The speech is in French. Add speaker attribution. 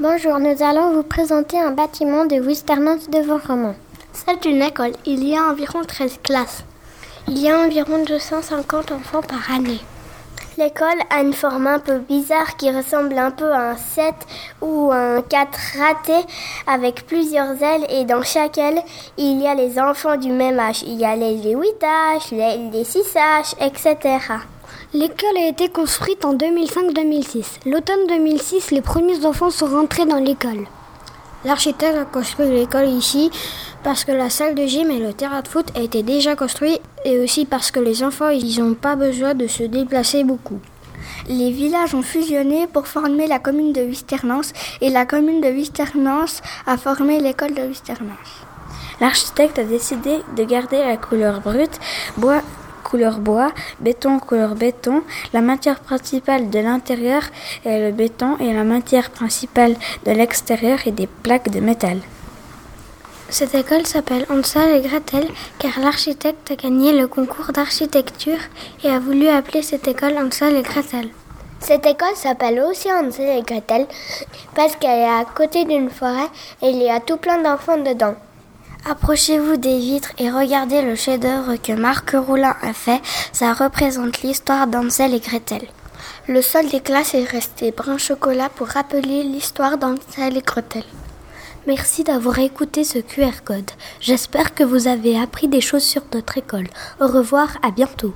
Speaker 1: Bonjour, nous allons vous présenter un bâtiment de Wisternance de Vaux-Romand.
Speaker 2: C'est une école. Il y a environ 13 classes.
Speaker 1: Il y a environ 250 enfants par année.
Speaker 2: L'école a une forme un peu bizarre qui ressemble un peu à un 7 ou un 4 raté avec plusieurs ailes et dans chaque aile, il y a les enfants du même âge. Il y a les 8 âges, les, les 6 âges, etc.
Speaker 3: L'école a été construite en 2005-2006. L'automne 2006, les premiers enfants sont rentrés dans l'école.
Speaker 4: L'architecte a construit l'école ici parce que la salle de gym et le terrain de foot été déjà construits et aussi parce que les enfants n'ont pas besoin de se déplacer beaucoup.
Speaker 5: Les villages ont fusionné pour former la commune de Wisternance et la commune de Wisternance a formé l'école de Wisternance.
Speaker 6: L'architecte a décidé de garder la couleur brute, bois couleur bois, béton couleur béton. La matière principale de l'intérieur est le béton et la matière principale de l'extérieur est des plaques de métal.
Speaker 1: Cette école s'appelle Hansel et Gretel car l'architecte a gagné le concours d'architecture et a voulu appeler cette école Hansel et Gretel.
Speaker 2: Cette école s'appelle aussi Hansel et Gretel parce qu'elle est à côté d'une forêt et il y a tout plein d'enfants dedans.
Speaker 1: Approchez-vous des vitres et regardez le chef-d'œuvre que Marc Roulin a fait. Ça représente l'histoire d'Ansel et Gretel. Le sol des classes est resté brun chocolat pour rappeler l'histoire d'Ansel et Gretel. Merci d'avoir écouté ce QR code. J'espère que vous avez appris des choses sur notre école. Au revoir, à bientôt.